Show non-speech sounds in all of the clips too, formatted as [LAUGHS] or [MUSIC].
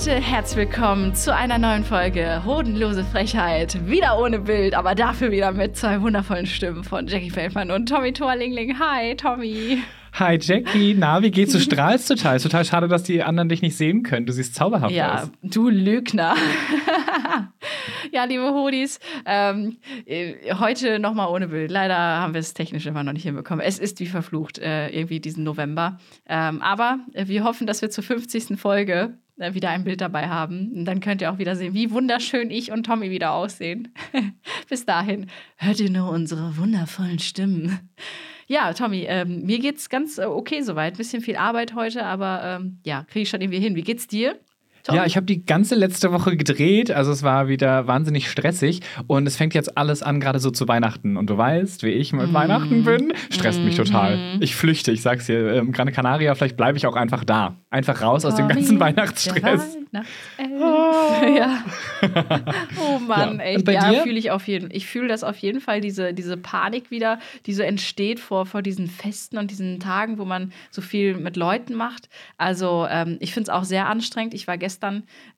Leute, herzlich willkommen zu einer neuen Folge Hodenlose Frechheit. Wieder ohne Bild, aber dafür wieder mit zwei wundervollen Stimmen von Jackie Feldmann und Tommy Torlingling. Hi, Tommy. Hi Jackie, na, wie geht's? Du [LAUGHS] strahlst total. Ist total schade, dass die anderen dich nicht sehen können. Du siehst zauberhaft Ja, aus. du Lügner. [LAUGHS] ja, liebe Hodis, ähm, äh, heute nochmal ohne Bild. Leider haben wir es technisch immer noch nicht hinbekommen. Es ist wie verflucht, äh, irgendwie diesen November. Ähm, aber wir hoffen, dass wir zur 50. Folge wieder ein Bild dabei haben. Und dann könnt ihr auch wieder sehen, wie wunderschön ich und Tommy wieder aussehen. [LAUGHS] Bis dahin, hört ihr nur unsere wundervollen Stimmen. Ja, Tommy, ähm, mir geht's ganz äh, okay soweit. Bisschen viel Arbeit heute, aber ähm, ja, kriege ich schon irgendwie hin. Wie geht's dir? Tommy? Ja, ich habe die ganze letzte Woche gedreht, also es war wieder wahnsinnig stressig und es fängt jetzt alles an, gerade so zu Weihnachten. Und du weißt, wie ich mit Weihnachten bin, stresst mich total. Ich flüchte, ich sag's dir, ähm, Gran Canaria, vielleicht bleibe ich auch einfach da. Einfach raus aus dem ganzen Weihnachtsstress. Weihnachtself. ja. [LAUGHS] Oh Mann, Ja. echt. Ja, fühle ich auf jeden Ich fühle das auf jeden Fall, diese, diese Panik wieder, die so entsteht vor, vor diesen Festen und diesen Tagen, wo man so viel mit Leuten macht. Also ähm, ich finde es auch sehr anstrengend. Ich war gestern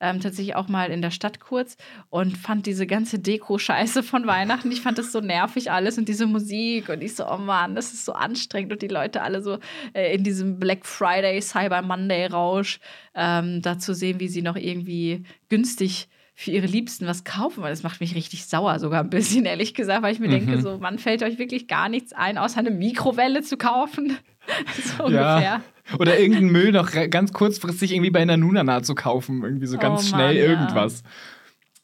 ähm, tatsächlich auch mal in der Stadt kurz und fand diese ganze Deko-Scheiße von Weihnachten. Ich fand das so nervig alles und diese Musik und ich so, oh Mann, das ist so anstrengend und die Leute alle so äh, in diesem Black Friday, Cyber Monday Rausch ähm, da zu sehen, wie sie noch irgendwie günstig für ihre Liebsten was kaufen, weil das macht mich richtig sauer, sogar ein bisschen, ehrlich gesagt, weil ich mir denke, so, man fällt euch wirklich gar nichts ein, außer eine Mikrowelle zu kaufen. [LAUGHS] so ungefähr. Oder irgendeinen Müll noch ganz kurzfristig irgendwie bei einer Nunana zu kaufen. Irgendwie so ganz Oh schnell Mann, ja.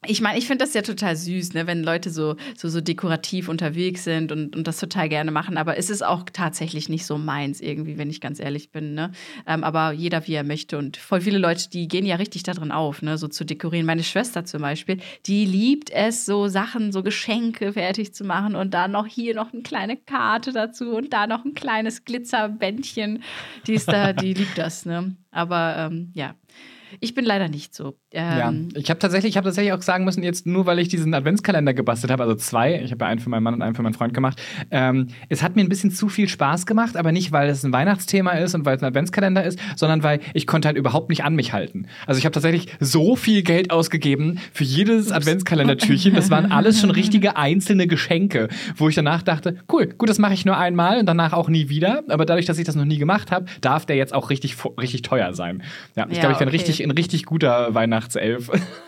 Ich meine, ich finde das ja total süß, ne, wenn Leute so, so, so dekorativ unterwegs sind und, und das total gerne machen. Aber es ist auch tatsächlich nicht so meins irgendwie, wenn ich ganz ehrlich bin. Ne? Ähm, aber jeder, wie er möchte. Und voll viele Leute, die gehen ja richtig darin auf, ne, so zu dekorieren. Meine Schwester zum Beispiel, die liebt es, so Sachen, so Geschenke fertig zu machen und dann noch hier noch eine kleine Karte dazu und da noch ein kleines Glitzerbändchen. Die ist da, die [LAUGHS] liebt das, ne? Aber ähm, ja. Ich bin leider nicht so. Ja, Ähm, ich habe tatsächlich, ich habe tatsächlich auch sagen müssen, jetzt nur weil ich diesen Adventskalender gebastelt habe, also zwei, ich habe ja einen für meinen Mann und einen für meinen Freund gemacht. Ähm, es hat mir ein bisschen zu viel Spaß gemacht, aber nicht, weil es ein Weihnachtsthema ist und weil es ein Adventskalender ist, sondern weil ich konnte halt überhaupt nicht an mich halten. Also ich habe tatsächlich so viel Geld ausgegeben für jedes Adventskalendertürchen. Das waren alles schon richtige einzelne Geschenke, wo ich danach dachte, cool, gut, das mache ich nur einmal und danach auch nie wieder. Aber dadurch, dass ich das noch nie gemacht habe, darf der jetzt auch richtig, richtig teuer sein. Ja, ich Ja, glaube, ich bin okay. Richtig, ein richtig guter Weihnachtself. [LAUGHS]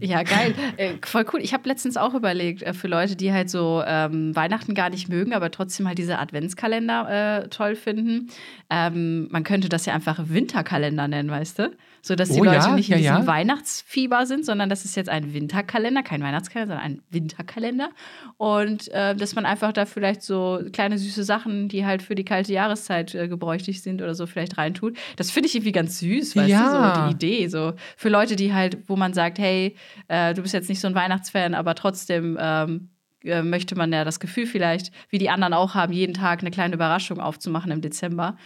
Ja, geil. Äh, voll cool. Ich habe letztens auch überlegt, äh, für Leute, die halt so ähm, Weihnachten gar nicht mögen, aber trotzdem halt diese Adventskalender äh, toll finden. Ähm, man könnte das ja einfach Winterkalender nennen, weißt du? So dass die Oh Leute ja, nicht in ja, diesem ja. Weihnachtsfieber sind, sondern das ist jetzt ein Winterkalender, kein Weihnachtskalender, sondern ein Winterkalender. Und äh, dass man einfach da vielleicht so kleine süße Sachen, die halt für die kalte Jahreszeit äh, gebräuchlich sind oder so, vielleicht reintut. Das finde ich irgendwie ganz süß, weißt du, so die Idee. So für Leute, die halt, wo man sagt, hey, äh, du bist jetzt nicht so ein Weihnachtsfan, aber trotzdem ähm, äh, möchte man ja das Gefühl vielleicht, wie die anderen auch haben, jeden Tag eine kleine Überraschung aufzumachen im Dezember.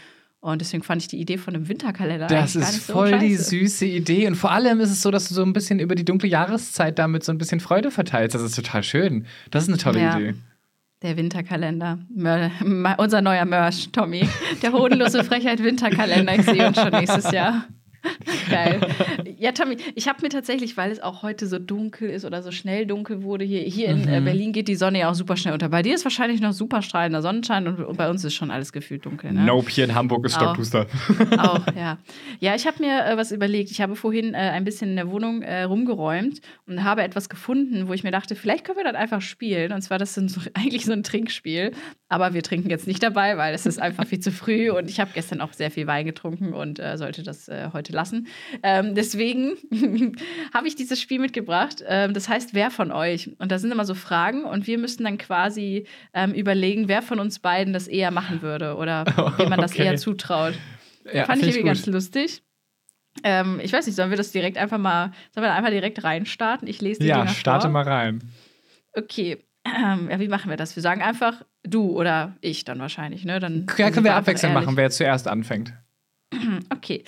Und deswegen fand ich die Idee von einem Winterkalender Das ist nicht so voll die süße Idee. Und vor allem ist es so, dass du so ein bisschen über die dunkle Jahreszeit damit so ein bisschen Freude verteilst. Das ist total schön. Das ist eine tolle Ja. Idee. Der Winterkalender. Me- [LAUGHS] unser neuer Merch, Tommy. Der hodenlose [LAUGHS] Frechheit Winterkalender. Ich sehe uns schon nächstes Jahr. [LAUGHS] Geil. Ja, Tommy, ich habe mir tatsächlich, weil es auch heute so dunkel ist oder so schnell dunkel wurde, hier, hier in Mhm. äh, Berlin geht die Sonne ja auch super schnell unter. Bei dir ist wahrscheinlich noch super strahlender Sonnenschein und, und bei uns ist schon alles gefühlt dunkel. Ne? Nope, hier in Hamburg ist Auch. Stockduster. [LAUGHS] Auch, [LAUGHS] ja. Ja, ich habe mir äh, was überlegt. Ich habe vorhin äh, ein bisschen in der Wohnung äh, rumgeräumt und habe etwas gefunden, wo ich mir dachte, vielleicht können wir das einfach spielen. Und zwar, das ist so, eigentlich so ein Trinkspiel. Aber wir trinken jetzt nicht dabei, weil es ist einfach viel zu früh. Und ich habe gestern auch sehr viel Wein getrunken und äh, sollte das äh, heute lassen. Ähm, deswegen [LAUGHS] habe ich dieses Spiel mitgebracht. Ähm, das heißt, wer von euch? Und da sind immer so Fragen und wir müssen dann quasi ähm, überlegen, wer von uns beiden das eher machen würde oder [LAUGHS] wem man das Okay. eher zutraut. Ja, Fand ich irgendwie ganz lustig. Ähm, ich weiß nicht, sollen wir das direkt einfach mal, sollen wir da einfach direkt reinstarten? Ich lese die Ja, Dinger starte vor. mal rein. Okay. Ähm, ja, wie machen wir das? Wir sagen einfach du oder ich dann wahrscheinlich, ne? Dann Ja, können wir abwechselnd machen, wer zuerst anfängt. [CLEARS THROAT] Okay.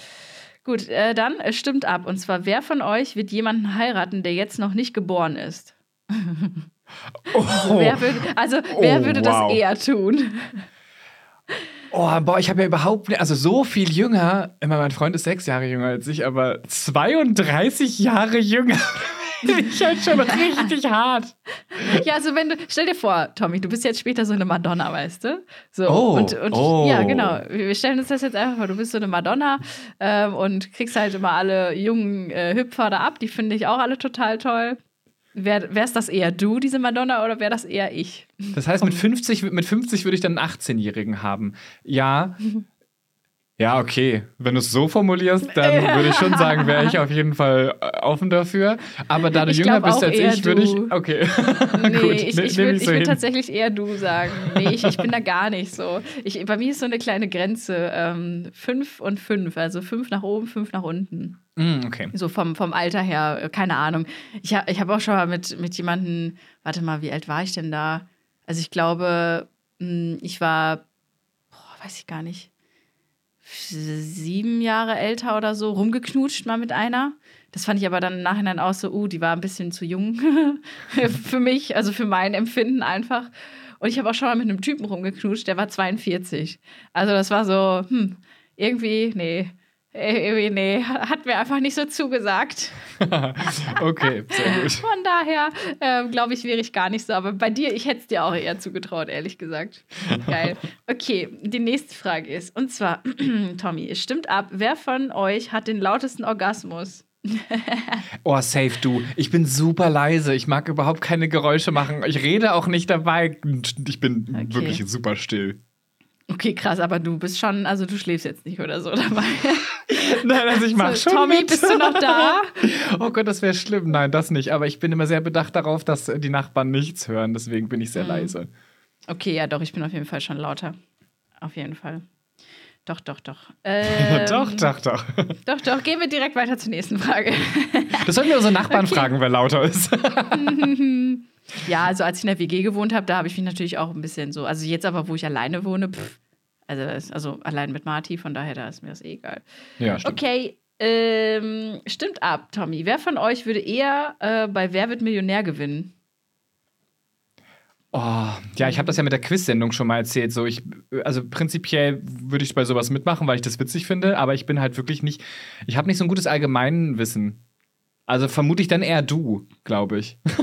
Gut, äh, dann äh, stimmt ab. Und zwar, wer von euch wird jemanden heiraten, der jetzt noch nicht geboren ist? [LAUGHS] Oh, Wer würde, also, wer Oh, würde wow. das eher tun? oh boah, ich habe ja überhaupt nicht, also so viel jünger, immer mein Freund ist sechs Jahre jünger als ich, aber 32 Jahre jünger. Finde [LAUGHS] ich halt schon richtig hart. Ja, also wenn du, stell dir vor, Tommy, du bist jetzt später so eine Madonna, weißt du? So, Oh, und, und oh. ja, genau. Wir stellen uns das jetzt einfach vor, du bist so eine Madonna ähm, und kriegst halt immer alle jungen äh, Hüpfer da ab, die finde ich auch alle total toll. Wär, wär's das eher du, diese Madonna, oder wär das eher ich? Das heißt, mit 50, mit 50 würde ich dann einen 18-Jährigen haben. Ja. [LAUGHS] Ja, okay. Wenn du es so formulierst, dann [LAUGHS] würde ich schon sagen, wäre ich auf jeden Fall äh, offen dafür. Aber da du Ich jünger bist als ich, würde ich. Okay. [LAUGHS] Nee, Gut, ich, ne- ich würde so würd tatsächlich eher du sagen. Nee, ich, ich bin da gar nicht so. Ich, bei mir ist so eine kleine Grenze. Ähm, fünf und fünf. Also fünf nach oben, fünf nach unten. Mm, okay. So vom, vom Alter her, äh, keine Ahnung. Ich, ha, ich habe auch schon mal mit, mit jemandem, warte mal, wie alt war ich denn da? Also ich glaube, mh, ich war, boah, weiß ich gar nicht, sieben Jahre älter oder so, rumgeknutscht mal mit einer. Das fand ich aber dann im Nachhinein auch so, uh, die war ein bisschen zu jung [LAUGHS] für mich, also für mein Empfinden einfach. Und ich habe auch schon mal mit einem Typen rumgeknutscht, der war 42. Also das war so, hm, irgendwie, nee, irgendwie, nee, hat mir einfach nicht so zugesagt. [LAUGHS] okay, sehr gut. Von daher, ähm, glaube ich, wäre ich gar nicht so. Aber bei dir, ich hätte es dir auch eher zugetraut, ehrlich gesagt. Geil. Okay, die nächste Frage ist, und zwar, [CLEARS THROAT] Tommy, es stimmt ab, wer von euch hat den lautesten Orgasmus? [LAUGHS] Oh, safe du. Ich bin super leise. Ich mag überhaupt keine Geräusche machen. Ich rede auch nicht dabei. Ich bin Okay. wirklich super still. Okay, krass, aber du bist schon, also du schläfst jetzt nicht oder so dabei. [LAUGHS] Nein, also ich mach So, schon Tommy, mit. bist du noch da? [LAUGHS] Oh Gott, das wäre schlimm. Nein, das nicht. Aber ich bin immer sehr bedacht darauf, dass die Nachbarn nichts hören. Deswegen bin ich Mhm. sehr leise. Okay, ja, doch, ich bin auf jeden Fall schon lauter. Auf jeden Fall. Doch, doch, doch. [LAUGHS] Ähm, doch, doch, doch. Doch, doch. Gehen wir direkt weiter zur nächsten Frage. Das sollten wir unsere Nachbarn Okay. fragen, wer lauter ist. Ja, also als ich in der WG gewohnt habe, da habe ich mich natürlich auch ein bisschen so. Also jetzt aber, wo ich alleine wohne, pff, also, das- also allein mit Marty, von daher, da ist mir das eh egal. Ja, stimmt. Okay, ähm, stimmt ab, Tommy. Wer von euch würde eher äh, bei Wer wird Millionär gewinnen? Oh, ja, ich habe das ja mit der Quiz-Sendung schon mal erzählt. So, ich, also prinzipiell würde ich bei sowas mitmachen, weil ich das witzig finde, aber ich bin halt wirklich nicht, ich habe nicht so ein gutes Allgemeinwissen. Also vermute ich dann eher du, glaube ich. [LAUGHS]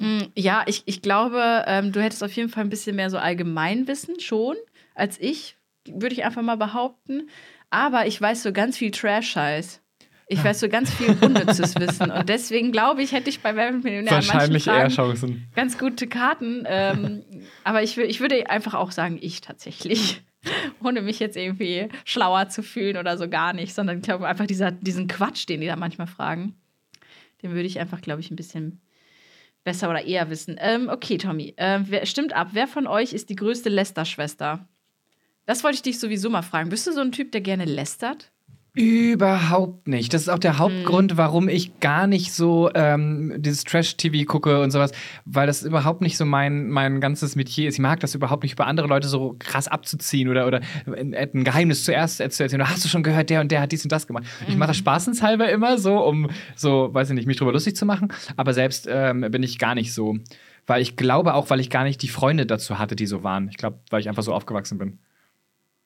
Mm, Ja, ich, ich glaube, ähm, du hättest auf jeden Fall ein bisschen mehr so Allgemeinwissen schon als ich, würde ich einfach mal behaupten. Aber ich weiß so ganz viel Trash-Scheiß. Ich weiß so ganz viel unnützes [LAUGHS] Wissen. Und deswegen glaube ich, hätte ich bei Wer Millionär Wahrscheinlich eher Chancen. ganz gute Karten. Ähm, aber ich, ich würde einfach auch sagen, ich tatsächlich. [LAUGHS] Ohne mich jetzt irgendwie schlauer zu fühlen oder so gar nicht, sondern ich glaube einfach dieser, diesen Quatsch, den die da manchmal fragen, den würde ich einfach, glaube ich, ein bisschen besser oder eher wissen. Ähm, okay, Tommy, ähm, wer, stimmt ab. Wer von euch ist die größte Lästerschwester? Das wollte ich dich sowieso mal fragen. Bist du so ein Typ, der gerne lästert? Überhaupt nicht. Das ist auch der Hm. Hauptgrund, warum ich gar nicht so ähm, dieses Trash-TV gucke und sowas, weil das überhaupt nicht so mein, mein ganzes Metier ist. Ich mag das überhaupt nicht, über andere Leute so krass abzuziehen oder, oder ein, Geheimnis zuerst zu erzählen. Oder hast du schon gehört, der und der hat dies und das gemacht. Ich mache das Mhm. spaßenshalber immer so, um so, weiß ich nicht, mich drüber lustig zu machen. Aber selbst ähm, bin ich gar nicht so. Weil ich glaube auch, weil ich gar nicht die Freunde dazu hatte, die so waren. Ich glaube, weil ich einfach so aufgewachsen bin.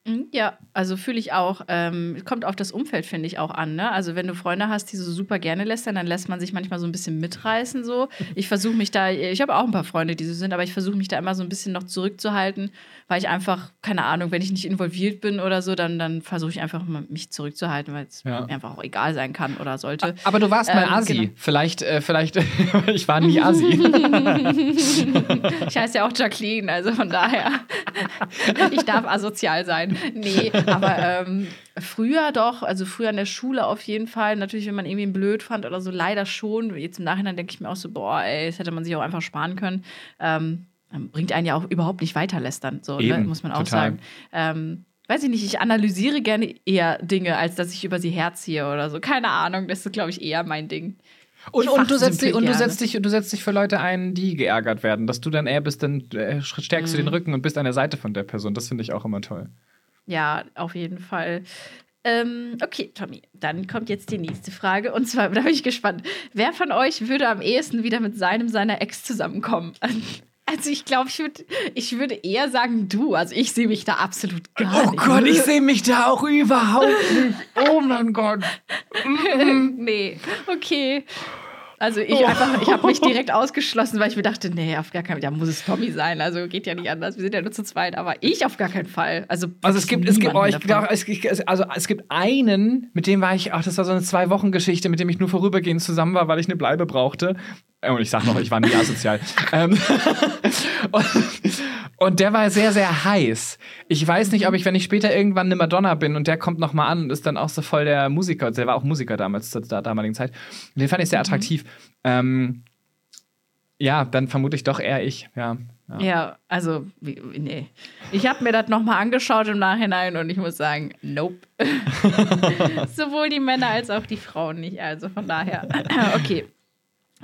Mhm, Ja, also fühle ich auch. Ähm, kommt auf das Umfeld, finde ich, auch an. Ne? Also wenn du Freunde hast, die so super gerne lästern, dann lässt man sich manchmal so ein bisschen mitreißen. So. Ich versuche mich da, ich habe auch ein paar Freunde, die so sind, aber ich versuche mich da immer so ein bisschen noch zurückzuhalten, weil ich einfach, keine Ahnung, wenn ich nicht involviert bin oder so, dann, dann versuche ich einfach mal mich zurückzuhalten, weil es Ja. mir einfach auch egal sein kann oder sollte. Aber du warst mal Ähm, Asi. genau. Vielleicht, äh, vielleicht, [LAUGHS] ich war nie Asi. [LAUGHS] Ich heiße ja auch Jacqueline, also von daher. [LAUGHS] Ich darf asozial sein. [LAUGHS] Nee, aber ähm, früher doch, also früher in der Schule auf jeden Fall. Natürlich, wenn man irgendwie blöd fand oder so, leider schon. Jetzt im Nachhinein denke ich mir auch so, boah, ey, das hätte man sich auch einfach sparen können. Ähm, bringt einen ja auch überhaupt nicht weiter lästern, so, ne, Eben, muss man auch total. sagen. Ähm, weiß ich nicht, ich analysiere gerne eher Dinge, als dass ich über sie herziehe oder so. Keine Ahnung, das ist, glaube ich, eher mein Ding. Und, und, du setzt dich, und du setzt dich, du setzt dich für Leute ein, die geärgert werden, dass du dann eher bist, dann äh, stärkst du Mhm. den Rücken und bist an der Seite von der Person. Das finde ich auch immer toll. Ja, auf jeden Fall. Ähm, okay, Tommy, dann kommt jetzt die nächste Frage. Und zwar, [LAUGHS] da bin ich gespannt. Wer von euch würde am ehesten wieder mit seinem, seiner Ex zusammenkommen? [LAUGHS] Also ich glaube, ich, würd, ich würde eher sagen du. Also ich sehe mich da absolut gar nicht. sehe mich da auch überhaupt nicht. Oh mein Gott. [LAUGHS] nee, okay. Also ich einfach, ich habe mich [LAUGHS] direkt ausgeschlossen, weil ich mir dachte, nee, auf gar keinen Fall, da muss es Tommy sein. Also geht ja nicht anders. Wir sind ja nur zu zweit, aber ich auf gar keinen Fall. Also, Also es gibt, es gibt, oh, ich davon. es, also es gibt einen, mit dem war ich, ach, das war so eine zwei Wochen Geschichte, mit dem ich nur vorübergehend zusammen war, weil ich eine Bleibe brauchte. Und ich sag noch, ich war nie asozial. [LAUGHS] ähm, [LAUGHS] und, und der war sehr, sehr heiß. Ich weiß nicht, ob ich, wenn ich später irgendwann eine Madonna bin und der kommt noch mal an und ist dann auch so voll der Musiker, der war auch Musiker damals zur damaligen Zeit. Den fand ich sehr attraktiv. Ähm, ja, dann vermute ich doch eher ich. Ja. ja. Ja, also, nee. Ich habe mir das nochmal angeschaut im Nachhinein und ich muss sagen, nope. [LAUGHS] Sowohl die Männer als auch die Frauen nicht. Also von daher. [LAUGHS] okay.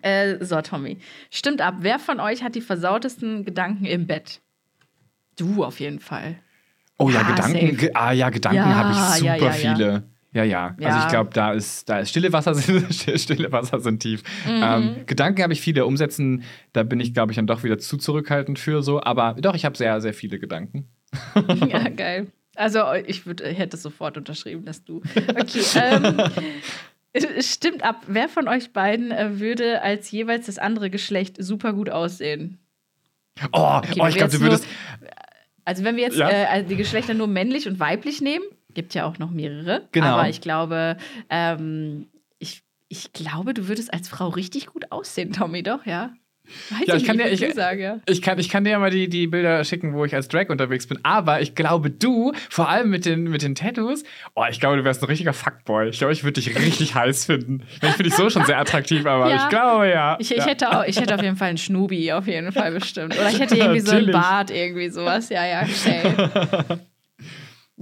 Äh, so, Tommy. Stimmt ab. Wer von euch hat die versautesten Gedanken im Bett? Du auf jeden Fall. Oh ja, Ja, Gedanken. Ge ah ja, Gedanken Ja, habe ich super viele. Ja, ja. Also ich glaube, da ist, da ist stille Wasser [LAUGHS] sind, stille Wasser sind tief. Mhm. Ähm, Gedanken habe ich viele. Umsetzen, da bin ich, glaube ich, dann doch wieder zu zurückhaltend für so. Aber doch, ich habe sehr, sehr viele Gedanken. [LAUGHS] ja, geil. Also, ich würd, hätte sofort unterschrieben, dass du. Okay. [LAUGHS] Ähm, es stimmt ab. Wer von euch beiden äh, würde als jeweils das andere Geschlecht super gut aussehen? Oh, Okay, oh ich glaube, du würdest. Also wenn wir jetzt Ja. äh, also die Geschlechter nur männlich und weiblich nehmen, gibt ja auch noch mehrere. Genau. Aber ich glaube, ähm, ich, ich glaube, du würdest als Frau richtig gut aussehen, Tommy, doch, ja? Weiß Ja, ich kann nicht, dir- ich- sagen, ja. Ich kann, ich kann dir ja mal die, die Bilder schicken, wo ich als Drag unterwegs bin. Aber ich glaube, du, vor allem mit den, mit den Tattoos, oh, ich glaube, du wärst ein richtiger Fuckboy. Ich glaube, ich würde dich richtig heiß finden. Ich finde dich so schon sehr attraktiv, aber Ja. ich glaube, ja. Ich, ich, hätte auch, ich hätte auf jeden Fall einen Schnubi, auf jeden Fall bestimmt. Oder ich hätte [LAUGHS] irgendwie so einen. Bart, irgendwie sowas. Ja, ja, safe. [LAUGHS]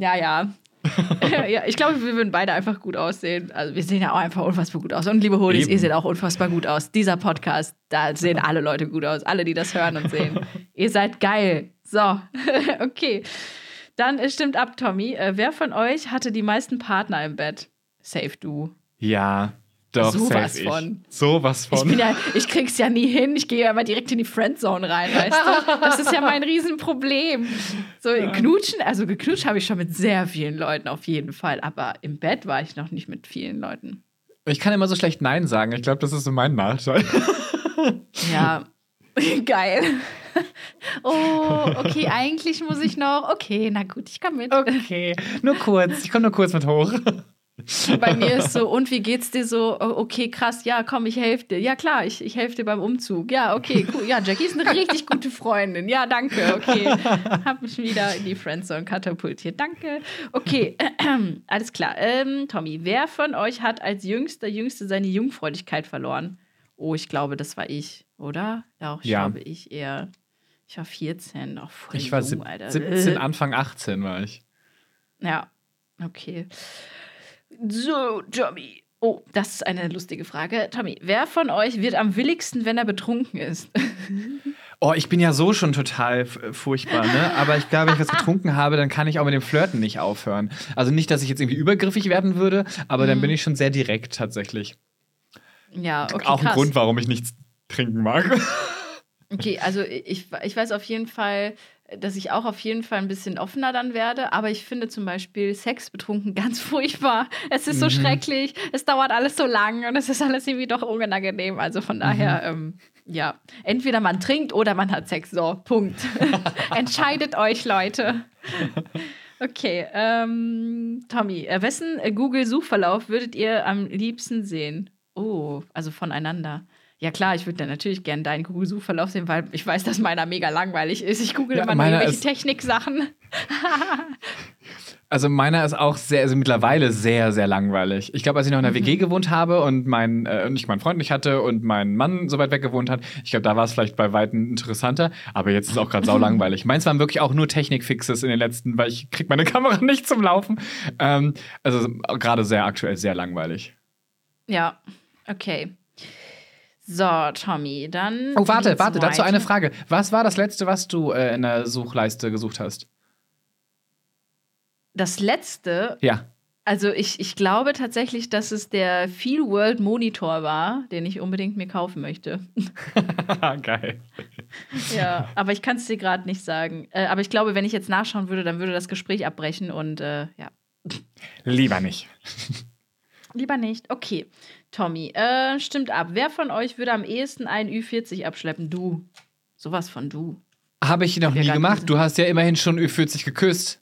Ja, ja. [LAUGHS] ja, ich glaube, wir würden beide einfach gut aussehen. Also wir sehen ja auch einfach unfassbar gut aus. Und liebe Holis, Eben. ihr seht auch unfassbar gut aus. Dieser Podcast, da sehen alle Leute gut aus. Alle, die das hören und sehen. [LAUGHS] ihr seid geil. So, [LAUGHS] okay. Dann stimmt ab, Tommy. Äh, wer von euch hatte die meisten Partner im Bett? Safe du. Ja, doch, Sowas von. Ich. Sowas von. Ich, bin ja, ich krieg's ja nie hin. Ich gehe ja immer direkt in die Friendzone rein, weißt du? Das ist ja mein Riesenproblem. So, knutschen, also geknutscht habe ich schon mit sehr vielen Leuten auf jeden Fall. Aber im Bett war ich noch nicht mit vielen Leuten. Ich kann immer so schlecht Nein sagen. Ich glaube, das ist so mein Nachteil. Ja, [LAUGHS] geil. Oh, okay, eigentlich muss ich noch. Okay, na gut, ich komme mit. Okay, nur kurz. Ich komme nur kurz mit hoch. Bei mir ist so, und wie geht's dir so? Oh, Okay, krass, ja, komm, ich helfe dir. Ja, klar, ich, ich helfe dir beim Umzug. Ja, okay, cool. Ja, Jackie ist eine richtig gute Freundin. Ja, danke, okay. Hab mich wieder in die Friendzone katapultiert. Danke. Okay, [CLEARS THROAT] alles klar. Ähm, Tommy, wer von euch hat als jüngster Jüngste seine Jungfräulichkeit verloren? Oh, ich glaube, das war ich, oder? Doch, ich Ja. glaube, ich eher. Ich war 14, auch voll Ich war jung, sieb- Alter. 17, Anfang 18 war ich. Ja, okay. So, Tommy. Oh, das ist eine lustige Frage. Tommy, wer von euch wird am willigsten, wenn er betrunken ist? [LAUGHS] Oh, ich bin ja so schon total furchtbar, ne? Aber ich glaube, wenn ich was getrunken habe, dann kann ich auch mit dem Flirten nicht aufhören. Also nicht, dass ich jetzt irgendwie übergriffig werden würde, aber dann bin ich schon sehr direkt tatsächlich. Ja, okay, auch ein krass. Grund, warum ich nichts trinken mag. Okay, also ich, ich weiß auf jeden Fall, dass ich auch auf jeden Fall ein bisschen offener dann werde, aber ich finde zum Beispiel Sex betrunken [LAUGHS] ganz furchtbar. Es ist so Mhm. schrecklich, es dauert alles so lang und es ist alles irgendwie doch unangenehm. Also von daher, Mhm. ähm, ja, entweder man trinkt oder man hat Sex. So, Punkt. [LAUGHS] Entscheidet euch, Leute. Okay, ähm, Tommy, äh, wessen äh, Google-Suchverlauf würdet ihr am liebsten sehen? Oh, also voneinander. Ja klar, ich würde dann natürlich gerne deinen Google-Suchverlauf sehen, weil ich weiß, dass meiner mega langweilig ist. Ich google Ja, immer irgendwelche Techniksachen. [LAUGHS] Also meiner ist auch sehr, also mittlerweile sehr, sehr langweilig. Ich glaube, als ich noch in der WG gewohnt habe und mein, äh, und ich meinen Freund nicht hatte und mein Mann so weit weg gewohnt hat, ich glaube, da war es vielleicht bei Weitem interessanter. Aber jetzt ist es auch gerade sau langweilig. Meins waren wirklich auch nur Technikfixes in den letzten, weil ich krieg meine [LAUGHS] Kamera nicht zum Laufen. Ähm, also gerade sehr aktuell sehr langweilig. Ja, okay. So, Tommy, dann. Oh, warte, warte, dazu eine Frage. Was war das letzte, was du äh, in der Suchleiste gesucht hast? Das letzte, Ja. also ich, ich glaube tatsächlich, dass es der Feel World Monitor war, den ich unbedingt mir kaufen möchte. [LAUGHS] Geil. ja, aber ich kann es dir gerade nicht sagen. Äh, aber ich glaube, wenn ich jetzt nachschauen würde, dann würde das Gespräch abbrechen und äh, ja. Lieber nicht. Lieber nicht. Okay. Tommy, äh, stimmt ab. Wer von euch würde am ehesten einen Ü40 abschleppen? Du. Sowas von du. Habe ich noch Ja, nie gemacht. Du hast ja immerhin schon Ü40 geküsst.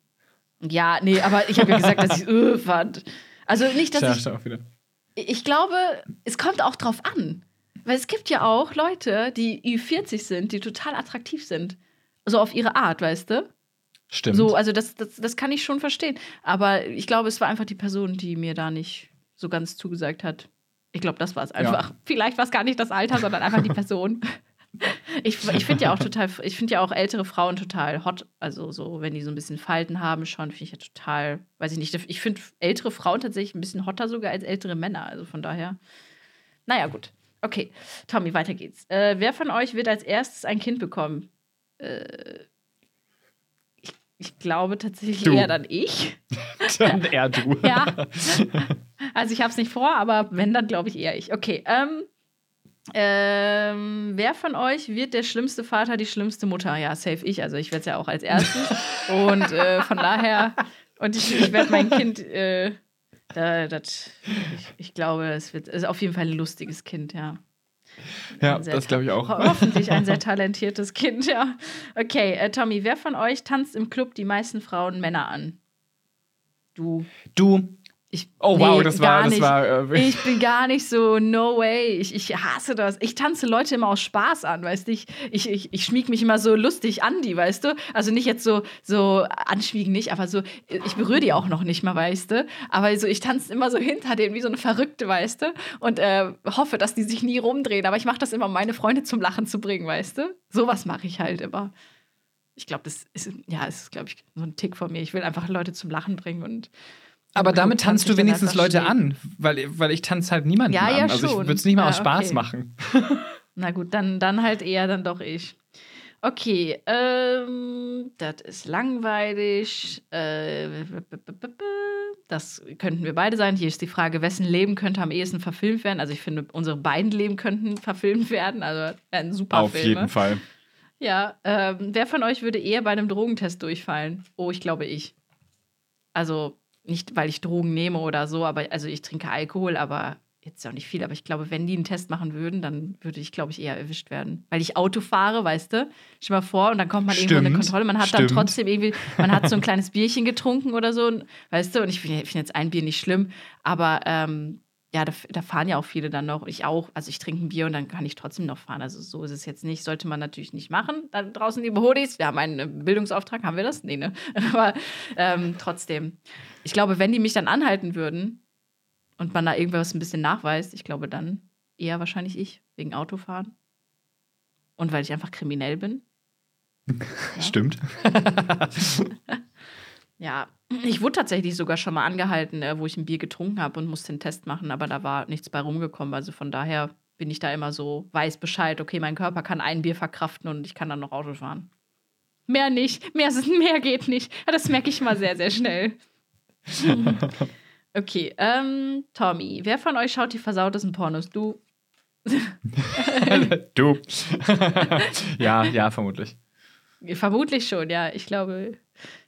Ja, nee, aber ich habe ja gesagt, dass ich öh [LAUGHS] fand. Also nicht, dass Ja, ich. schau auch wieder. Ich glaube, es kommt auch drauf an. Weil es gibt ja auch Leute, die Ü40 sind, die total attraktiv sind. So auf ihre Art, weißt du? Stimmt. So, also das, das, das kann ich schon verstehen. Aber ich glaube, es war einfach die Person, die mir da nicht so ganz zugesagt hat. Ich glaube, das war es einfach. Vielleicht war es gar nicht das Alter, sondern einfach die [LAUGHS] Person. Ich, ich finde ja auch [LAUGHS] total, ich finde ja auch ältere Frauen total hot. Also so, wenn die so ein bisschen Falten haben, schon, finde ich ja total, weiß ich nicht. Ich finde ältere Frauen tatsächlich ein bisschen hotter sogar als ältere Männer. Also von daher. Naja, gut. Okay, Tommy, weiter geht's. Äh, wer von euch wird als erstes ein Kind bekommen? Äh, ich, glaube tatsächlich Du. eher dann ich. [LAUGHS] Dann eher du. [LAUGHS] Ja. Also ich habe es nicht vor, aber wenn, dann glaube ich eher ich. Okay. Ähm, ähm, wer von euch wird der schlimmste Vater, die schlimmste Mutter? Ja, safe ich. Also ich werde es ja auch als erstes. Und äh, von daher, und ich, ich werde mein Kind, äh, da, das, ich, ich glaube, es wird ist auf jeden Fall ein lustiges Kind, ja. Ja, das glaube ich auch. Ho hoffentlich ein sehr talentiertes Kind, ja. Okay, äh, Tommy, wer von euch tanzt im Club die meisten Frauen Männer an? Du. Du. Ich, Oh wow, nee, das war, das nicht. war. Äh, Ich bin gar nicht so, no way. Ich, ich hasse das. Ich tanze Leute immer aus Spaß an, weißt du? Ich, ich, ich, ich schmieg mich immer so lustig an die, weißt du? Also nicht jetzt so, so anschmiegen nicht, aber so, ich berühre die auch noch nicht mal, weißt du? Aber so, ich tanze immer so hinter denen wie so eine Verrückte, weißt du? Und äh, hoffe, dass die sich nie rumdrehen. Aber ich mache das immer, um meine Freunde zum Lachen zu bringen, weißt du? Sowas mache ich halt immer. Ich glaube, das ist, ja, es ist, glaube ich, so ein Tick von mir. Ich will einfach Leute zum Lachen bringen und. Aber damit tanzt du wenigstens Leute an, weil, weil ich tanze halt niemanden Ja, an. ja, also ich würde es nicht mal Ja, aus Spaß okay. machen. [LAUGHS] Na gut, dann, dann halt eher dann doch ich. Okay, ähm, das ist langweilig. Äh, das könnten wir beide sein. Hier ist die Frage, wessen Leben könnte am ehesten verfilmt werden? Also ich finde, unsere beiden Leben könnten verfilmt werden. Also ein super Auf Filme. jeden Fall. Ja, ähm, wer von euch würde eher bei einem Drogentest durchfallen? Oh, ich glaube ich. Also nicht, weil ich Drogen nehme oder so, aber also ich trinke Alkohol, aber jetzt auch nicht viel. Aber ich glaube, wenn die einen Test machen würden, dann würde ich, glaube ich, eher erwischt werden. Weil ich Auto fahre, weißt du? Stell mal vor, und dann kommt man irgendwo in eine Kontrolle. Man hat dann stimmt. trotzdem irgendwie, man hat so ein kleines Bierchen getrunken oder so, und- weißt du? Und ich finde find jetzt ein Bier nicht schlimm, aber ähm, ja, da, da fahren ja auch viele dann noch. Ich auch. Also ich trinke ein Bier und dann kann ich trotzdem noch fahren. Also so ist es jetzt nicht. Sollte man natürlich nicht machen. Da draußen, liebe Hodis, wir haben einen äh, Bildungsauftrag. Haben wir das? Nee, ne? [LAUGHS] Aber ähm, trotzdem. Ich glaube, wenn die mich dann anhalten würden und man da irgendwas ein bisschen nachweist, ich glaube dann eher wahrscheinlich ich, wegen Autofahren. Und weil ich einfach kriminell bin. [LAUGHS] Stimmt. [LAUGHS] Ja, ich wurde tatsächlich sogar schon mal angehalten, äh, wo ich ein Bier getrunken habe und musste den Test machen, aber da war nichts bei rumgekommen. Also von daher bin ich da immer so, weiß Bescheid, okay, mein Körper kann ein Bier verkraften und ich kann dann noch Auto fahren. Mehr nicht, mehr, [LAUGHS] mehr geht nicht. Das merke ich mal sehr, sehr schnell. [LAUGHS] Okay, ähm, Tommy, wer von euch schaut die versautesten Pornos? Du? [LAUGHS] du. ja, ja, vermutlich. Vermutlich schon, ja. Ich glaube,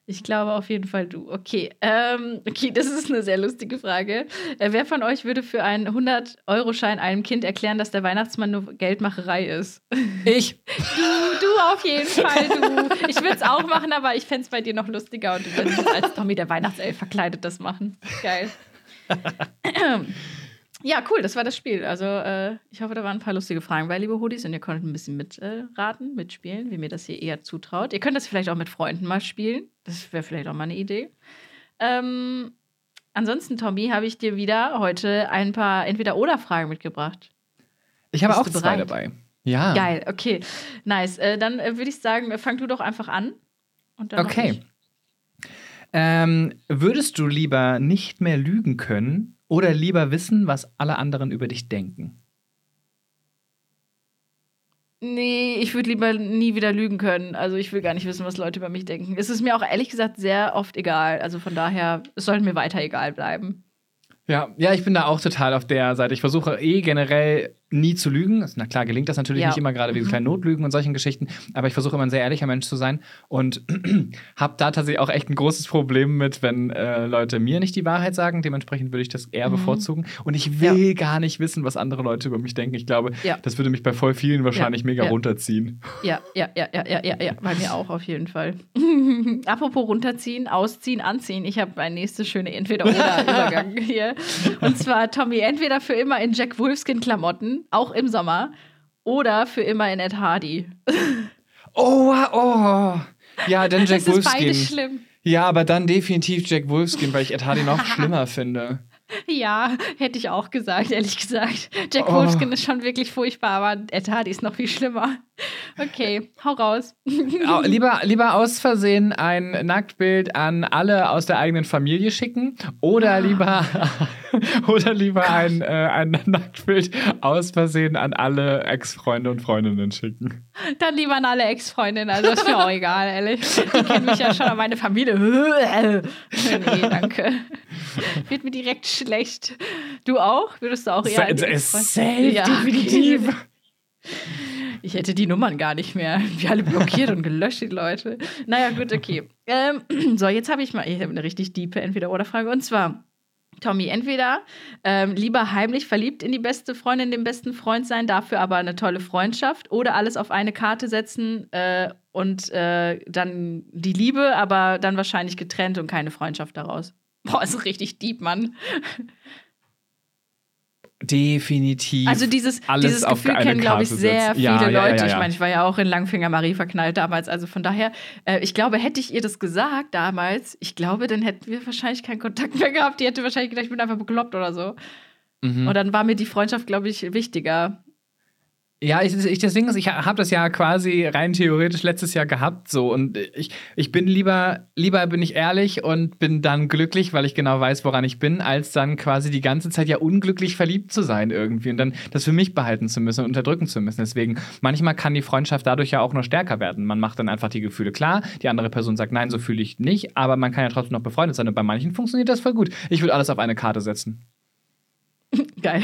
ich glaube auf jeden Fall du. Okay, ähm, okay, das ist eine sehr lustige Frage. Äh, wer von euch würde für einen 100-Euro-Schein einem Kind erklären, dass der Weihnachtsmann nur Geldmacherei ist? Ich. Du, du auf jeden Fall, du. Ich würde es auch machen, aber ich fände es bei dir noch lustiger und du würdest als Tommy der Weihnachtself verkleidet das machen. Geil. Ja, cool, das war das Spiel. Also, äh, ich hoffe, da waren ein paar lustige Fragen bei, liebe Hodis, und ihr konntet ein bisschen mitraten, mitspielen, wie mir das hier eher zutraut. Ihr könnt das vielleicht auch mit Freunden mal spielen. Das wäre vielleicht auch mal eine Idee. Ähm, ansonsten, Tommy, habe ich dir wieder heute ein paar Entweder-Oder-Fragen mitgebracht. Ich habe Bist auch zwei dabei. Ja. Geil, okay. Nice. Äh, dann äh, würde ich sagen, fang du doch einfach an. Und dann noch Okay. Ähm, würdest du lieber nicht mehr lügen können oder lieber wissen, was alle anderen über dich denken? Nee, ich würde lieber nie wieder lügen können. Also ich will gar nicht wissen, was Leute über mich denken. Es ist mir auch ehrlich gesagt sehr oft egal. Also von daher, es sollte mir weiter egal bleiben. Ja, ja, ich bin da auch total auf der Seite. Ich versuche eh generell nie zu lügen. Na klar, gelingt das natürlich Ja. nicht immer, gerade wie Mhm. kleine Notlügen und solchen Geschichten. Aber ich versuche immer ein sehr ehrlicher Mensch zu sein und [CLEARS THROAT] habe da tatsächlich auch echt ein großes Problem mit, wenn äh, Leute mir nicht die Wahrheit sagen. Dementsprechend würde ich das eher Mhm. bevorzugen. Und ich will gar nicht wissen, was andere Leute über mich denken. Ich glaube, Ja. das würde mich bei voll vielen wahrscheinlich mega Ja. runterziehen. Ja, ja, ja, ja, ja, ja, ja. Bei mir auch auf jeden Fall. [LAUGHS] Apropos runterziehen, ausziehen, anziehen. Ich habe ein nächstes schöne Entweder-Oder-Übergang [LAUGHS] hier. Und zwar, Tommy, entweder für immer in Jack Wolfskin-Klamotten, auch im Sommer, oder für immer in Ed Hardy. Oh, oh. Ja, dann [LAUGHS] Jack Das ist Wolfskin. schlimm. Ja, aber dann definitiv Jack Wolfskin, weil ich Ed Hardy noch schlimmer finde. Ja, hätte ich auch gesagt, ehrlich gesagt. Jack Oh. Wolfskin ist schon wirklich furchtbar, aber Ed Hardy ist noch viel schlimmer. Okay, hau raus. Au- lieber, lieber aus Versehen ein Nacktbild an alle aus der eigenen Familie schicken oder lieber, [LAUGHS] oder lieber ein, äh, ein Nacktbild aus Versehen an alle Ex-Freunde und Freundinnen schicken. Dann lieber an alle Ex-Freundinnen, also ist mir auch egal, ehrlich. Die kennen mich ja schon an meine Familie. [LAUGHS] nee, danke. Wird mir direkt schlecht. Du auch? Würdest du auch eher safe, Ja. definitiv. [LAUGHS] Ich hätte die Nummern gar nicht mehr. Wir alle blockiert und gelöscht, die Leute. Naja, gut, okay. Ähm, [CLEARS THROAT] so, jetzt habe ich mal ich hab eine richtig diepe Entweder-Oder-Frage. Und zwar, Tommy, entweder ähm, lieber heimlich verliebt in die beste Freundin, den besten Freund sein, dafür aber eine tolle Freundschaft oder alles auf eine Karte setzen äh, und äh, dann die Liebe, aber dann wahrscheinlich getrennt und keine Freundschaft daraus. Boah, ist richtig deep, Mann. Definitiv. Also dieses, alles dieses Gefühl kennen, glaube ich, sehr setzen. viele Ja, ja, Leute. ja, Ich meine, ich war ja auch in Langfinger Marie verknallt damals. Also von daher, äh, ich glaube, hätte ich ihr das gesagt damals, ich glaube, dann hätten wir wahrscheinlich keinen Kontakt mehr gehabt. Die hätte wahrscheinlich gedacht, ich bin einfach bekloppt oder so. Mhm. Und dann war mir die Freundschaft, glaube ich, wichtiger. Ja, ich, ich, das ich habe das ja quasi rein theoretisch letztes Jahr gehabt, so und ich, ich bin lieber, lieber bin ich ehrlich und bin dann glücklich, weil ich genau weiß, woran ich bin, als dann quasi die ganze Zeit ja unglücklich verliebt zu sein irgendwie und dann das für mich behalten zu müssen und unterdrücken zu müssen. Deswegen, manchmal kann die Freundschaft dadurch ja auch noch stärker werden. Man macht dann einfach die Gefühle klar, die andere Person sagt, nein, so fühle ich nicht, aber man kann ja trotzdem noch befreundet sein und bei manchen funktioniert das voll gut. Ich würde alles auf eine Karte setzen. [LAUGHS] Geil.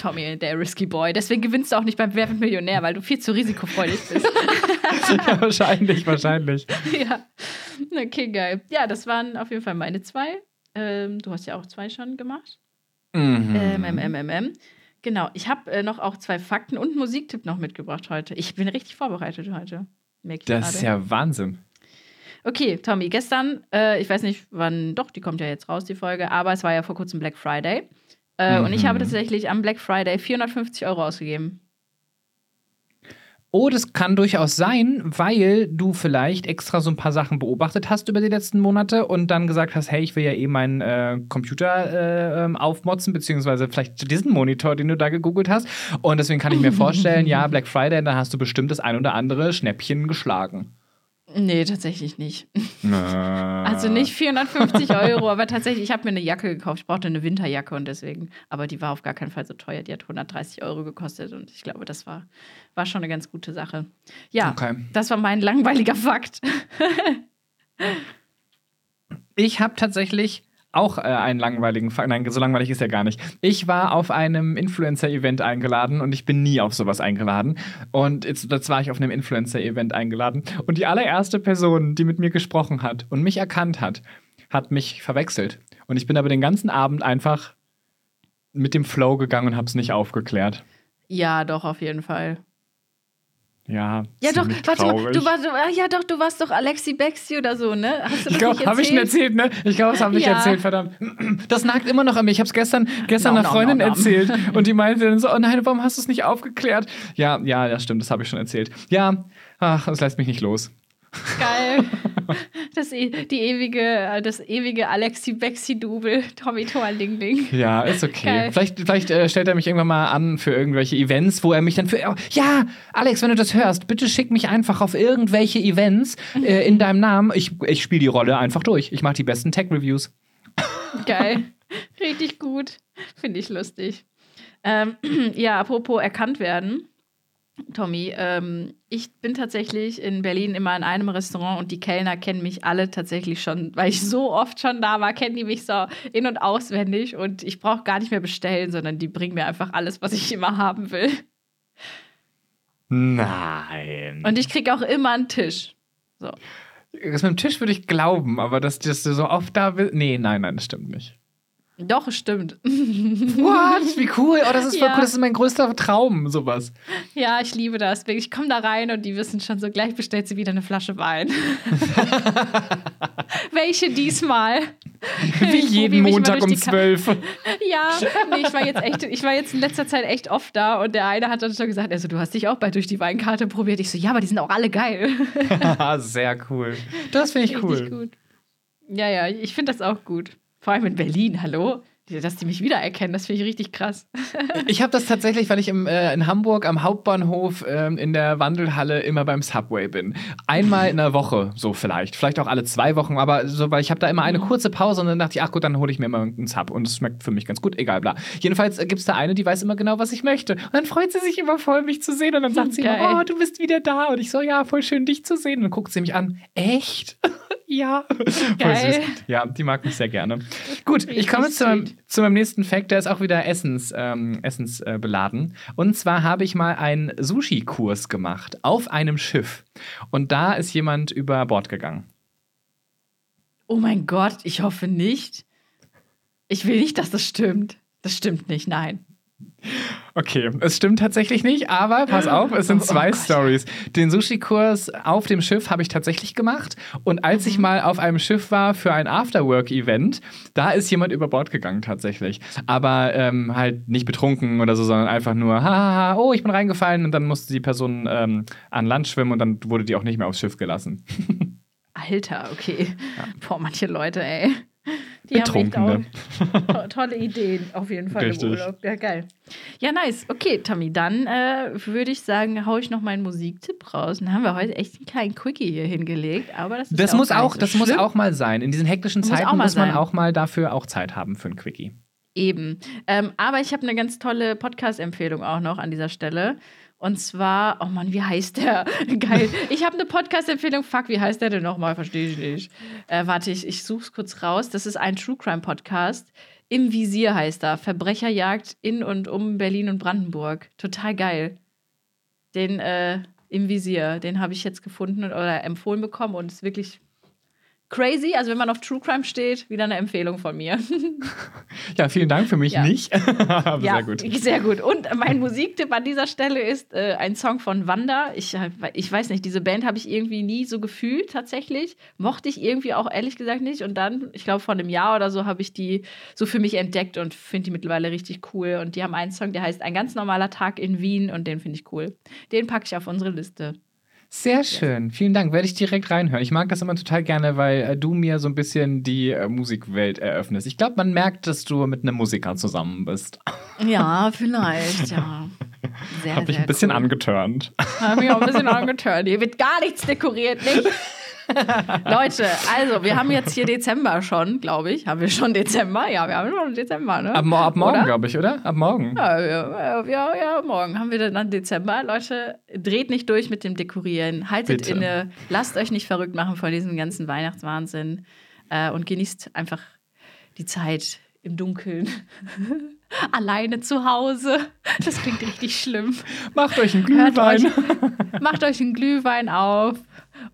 Tommy, der Risky Boy. Deswegen gewinnst du auch nicht beim Wer wird Millionär, weil du viel zu risikofreudig bist. [LAUGHS] ja, wahrscheinlich, wahrscheinlich. [LAUGHS] ja. Okay, geil. Ja, das waren auf jeden Fall meine zwei. Ähm, du hast ja auch zwei schon gemacht. Mhm. Ähm, ähm, ähm. Genau, ich habe äh, noch auch zwei Fakten und einen Musiktipp noch mitgebracht heute. Ich bin richtig vorbereitet heute. Das ist ja Wahnsinn. Okay, Tommy, gestern, äh, ich weiß nicht wann, doch, die kommt ja jetzt raus, die Folge, aber es war ja vor kurzem Black Friday. Äh, Und ich Mhm. habe tatsächlich am Black Friday 450 Euro ausgegeben. Oh, das kann durchaus sein, weil du vielleicht extra so ein paar Sachen beobachtet hast über die letzten Monate und dann gesagt hast, hey, ich will ja eh meinen äh, Computer äh, ähm, aufmotzen, beziehungsweise vielleicht diesen Monitor, den du da gegoogelt hast. Und deswegen kann ich mir [LAUGHS] vorstellen, ja, Black Friday, da hast du bestimmt das ein oder andere Schnäppchen geschlagen. Nee, tatsächlich nicht. Also Also nicht 450 Euro, aber tatsächlich, ich habe mir eine Jacke gekauft. Ich brauchte eine Winterjacke und deswegen, aber die war auf gar keinen Fall so teuer. Die hat 130 Euro gekostet und ich glaube, das war, war schon eine ganz gute Sache. Ja, Okay. das war mein langweiliger Fakt. Ich habe tatsächlich auch äh, einen langweiligen Fakt. Nein, so langweilig ist er gar nicht. Ich war auf einem Influencer-Event eingeladen und ich bin nie auf sowas eingeladen. Und jetzt, jetzt war ich auf einem Influencer-Event eingeladen. Und die allererste Person, die mit mir gesprochen hat und mich erkannt hat, hat mich verwechselt. Und ich bin aber den ganzen Abend einfach mit dem Flow gegangen und habe es nicht aufgeklärt. Ja, doch, auf jeden Fall. Ja, Ja, doch, warte mal, du warst, ah, ja, doch, du warst doch Alexi Bexi oder so, ne? Hast du Ich das glaube, nicht habe ich schon erzählt, ne? Ich glaube, das habe ich Ja. erzählt, verdammt. Das nagt immer noch an mir. Ich habe es gestern, gestern No, einer no, Freundin no. erzählt [LAUGHS] und die meinte dann so, oh nein, warum hast du es nicht aufgeklärt? Ja, ja, das stimmt, das habe ich schon erzählt. Ja, ach, das lässt mich nicht los. Geil. das, e- die ewige, das ewige Alexi-Bexi-Double, Tommy Toalingling. Ja, ist okay. Geil. Vielleicht, vielleicht äh, stellt er mich irgendwann mal an für irgendwelche Events, wo er mich dann für. oh, Ja, Alex, wenn du das hörst, bitte schick mich einfach auf irgendwelche Events äh, in deinem Namen. Ich, ich spiele die Rolle einfach durch. Ich mache die besten Tech-Reviews. Geil. Richtig gut. Finde ich lustig. Ähm, [CLEARS THROAT] ja, apropos erkannt werden. Tommy, ähm, ich bin tatsächlich in Berlin immer in einem Restaurant und die Kellner kennen mich alle tatsächlich schon, weil ich so oft schon da war, kennen die mich so in- und auswendig und ich brauche gar nicht mehr bestellen, sondern die bringen mir einfach alles, was ich immer haben will. Nein. Und ich kriege auch immer einen Tisch. So. Das mit dem Tisch würde ich glauben, aber dass, dass du so oft da bist. Nee, nein, nein, das stimmt nicht. Doch, stimmt. What? Wie cool. Oh, das ist voll Ja. cool. Das ist mein größter Traum, sowas. Ja, ich liebe das. Ich komme da rein und die wissen schon so, gleich bestellt sie wieder eine Flasche Wein. [LAUGHS] Welche diesmal? Wie jeden Montag um zwölf. [LAUGHS] Ja, nee, ich war jetzt echt, ich war jetzt in letzter Zeit echt oft da und der eine hat dann schon gesagt, also du hast dich auch bald durch die Weinkarte probiert. Ich so, ja, aber die sind auch alle geil. [LAUGHS] Sehr cool. Das finde ich cool. Gut. Ja, ja, ich finde das auch gut. Vor allem in Berlin, hallo? Dass die mich wiedererkennen, das finde ich richtig krass. [LAUGHS] Ich habe das tatsächlich, weil ich im, äh, in Hamburg am Hauptbahnhof ähm, in der Wandelhalle immer beim Subway bin. Einmal in der Woche, so vielleicht. Vielleicht auch alle zwei Wochen, aber so, weil ich habe da immer eine kurze Pause und dann dachte ich, ach gut, dann hole ich mir immer einen Sub und es schmeckt für mich ganz gut, egal, bla. Jedenfalls gibt es da eine, die weiß immer genau, was ich möchte. Und dann freut sie sich immer voll, mich zu sehen und dann sagt sie immer, Geil. oh, du bist wieder da. Und ich so, ja, voll schön, dich zu sehen. Und dann guckt sie mich an, echt? [LAUGHS] ja. [LAUGHS] Geil. Ja, die mag mich sehr gerne. Gut, ich komme zu meinem, zu meinem nächsten Fact, der ist auch wieder Essens, ähm, Essens äh, beladen. Und zwar habe ich mal einen Sushi-Kurs gemacht auf einem Schiff. Und da ist jemand über Bord gegangen. Oh mein Gott, ich hoffe nicht. Ich will nicht, dass das stimmt. Das stimmt nicht, nein. Okay, es stimmt tatsächlich nicht, aber pass auf, es sind Oh zwei Gott. Stories. Den Sushi-Kurs auf dem Schiff habe ich tatsächlich gemacht. Und als Mhm. ich mal auf einem Schiff war für ein Afterwork-Event, da ist jemand über Bord gegangen tatsächlich. Aber ähm, halt nicht betrunken oder so, sondern einfach nur, hahaha, oh, ich bin reingefallen. Und dann musste die Person ähm, an Land schwimmen und dann wurde die auch nicht mehr aufs Schiff gelassen. [LAUGHS] Alter, okay. Boah, manche Leute, ey. Die Betrunkene. haben echt auch to tolle Ideen, auf jeden Fall Richtig. im Urlaub. Ja, geil. Ja, nice. Okay, Tommy, dann äh, würde ich sagen, hau ich noch meinen Musiktipp raus. Dann haben wir heute echt einen kleinen Quickie hier hingelegt. Aber das ist Das ja muss nicht auch, so das muss schlimm. auch mal sein. In diesen hektischen Muss Zeiten auch mal muss man sein. auch mal dafür auch Zeit haben für ein Quickie. Eben. Ähm, aber ich habe eine ganz tolle Podcast-Empfehlung auch noch an dieser Stelle. Und zwar, oh Mann, wie heißt der? [LAUGHS] Geil. Ich habe eine Podcast-Empfehlung. Fuck, wie heißt der denn nochmal? Verstehe ich nicht. Äh, warte, ich, ich suche es kurz raus. Das ist ein True Crime-Podcast. Im Visier heißt er. Verbrecherjagd in und um Berlin und Brandenburg. Total geil. Den äh, im Visier, den habe ich jetzt gefunden und, oder empfohlen bekommen und ist wirklich crazy. Also, wenn man auf True Crime steht, wieder eine Empfehlung von mir. [LAUGHS] Ja, vielen Dank für mich Ja. nicht. [LAUGHS] Aber Ja, sehr gut. Sehr gut. Und mein Musiktipp an dieser Stelle ist äh, ein Song von Wanda. Ich, äh, ich weiß nicht, diese Band habe ich irgendwie nie so gefühlt, tatsächlich. Mochte ich irgendwie auch ehrlich gesagt nicht. Und dann, ich glaube, vor einem Jahr oder so habe ich die so für mich entdeckt und finde die mittlerweile richtig cool. Und die haben einen Song, der heißt Ein ganz normaler Tag in Wien und den finde ich cool. Den packe ich auf unsere Liste. Sehr schön. Vielen Dank. Werde ich direkt reinhören. Ich mag das immer total gerne, weil äh, du mir so ein bisschen die äh, Musikwelt eröffnest. Ich glaube, man merkt, dass du mit einem Musiker zusammen bist. Ja, [LAUGHS] vielleicht, ja. Sehr, Hab ich ein bisschen cool. angeturnt. Hab mich auch ein bisschen angeturnt. Hier wird gar nichts dekoriert, nicht? [LAUGHS] [LAUGHS] Leute, also, wir haben jetzt hier Dezember schon, glaube ich. Haben wir schon Dezember? Ja, wir haben schon Dezember, ne? Ab, ab morgen, glaube ich, oder? Ab morgen. Ja, ja, ja, ja, morgen haben wir dann Dezember. Leute, dreht nicht durch mit dem Dekorieren. Haltet Bitte. inne. Lasst euch nicht verrückt machen von diesem ganzen Weihnachtswahnsinn. Äh, und genießt einfach die Zeit im Dunkeln. [LAUGHS] Alleine zu Hause. Das klingt richtig schlimm. Macht euch einen Glühwein. euch, [LAUGHS] macht euch einen Glühwein auf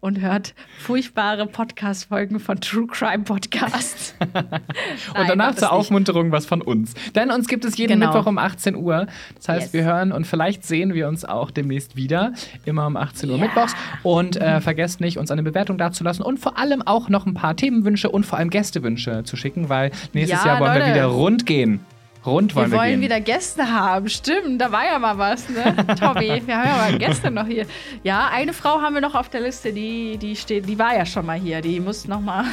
und hört furchtbare Podcast-Folgen von True Crime Podcasts. [LAUGHS] Und danach zur Aufmunterung was von uns. Denn uns gibt es jeden Genau. Mittwoch um 18 Uhr. Das heißt, Yes. wir hören und vielleicht sehen wir uns auch demnächst wieder. Immer um 18 Uhr Ja. Mittwochs. Und äh, vergesst nicht, uns eine Bewertung dazulassen und vor allem auch noch ein paar Themenwünsche und vor allem Gästewünsche zu schicken, weil nächstes Ja, Jahr wollen wir Leute. wieder rund gehen. Rund wollen Wir wir, wollen gehen. wieder Gäste haben. Stimmt, da war ja mal was, ne? [LAUGHS] Tommy, wir haben ja mal Gäste noch hier. Ja, eine Frau haben wir noch auf der Liste, die, die steht, die war ja schon mal hier. Die muss noch mal,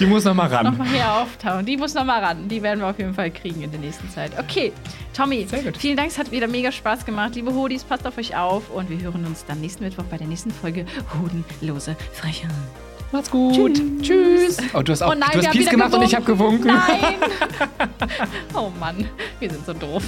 Die muss noch mal ran. noch mal hier auftauchen. Die muss noch mal ran. Die werden wir auf jeden Fall kriegen in der nächsten Zeit. Okay, Tommy, Sehr gut. vielen Dank. Es hat wieder mega Spaß gemacht. Liebe Hodis, passt auf euch auf. Und wir hören uns dann nächsten Mittwoch bei der nächsten Folge Hodenlose Frechheit. Macht's gut. Tschüss. Oh, du hast auch Oh nein, du wir hast Peace gemacht und ich habe gewunken. Nein! [LAUGHS] oh Mann, wir sind so doof.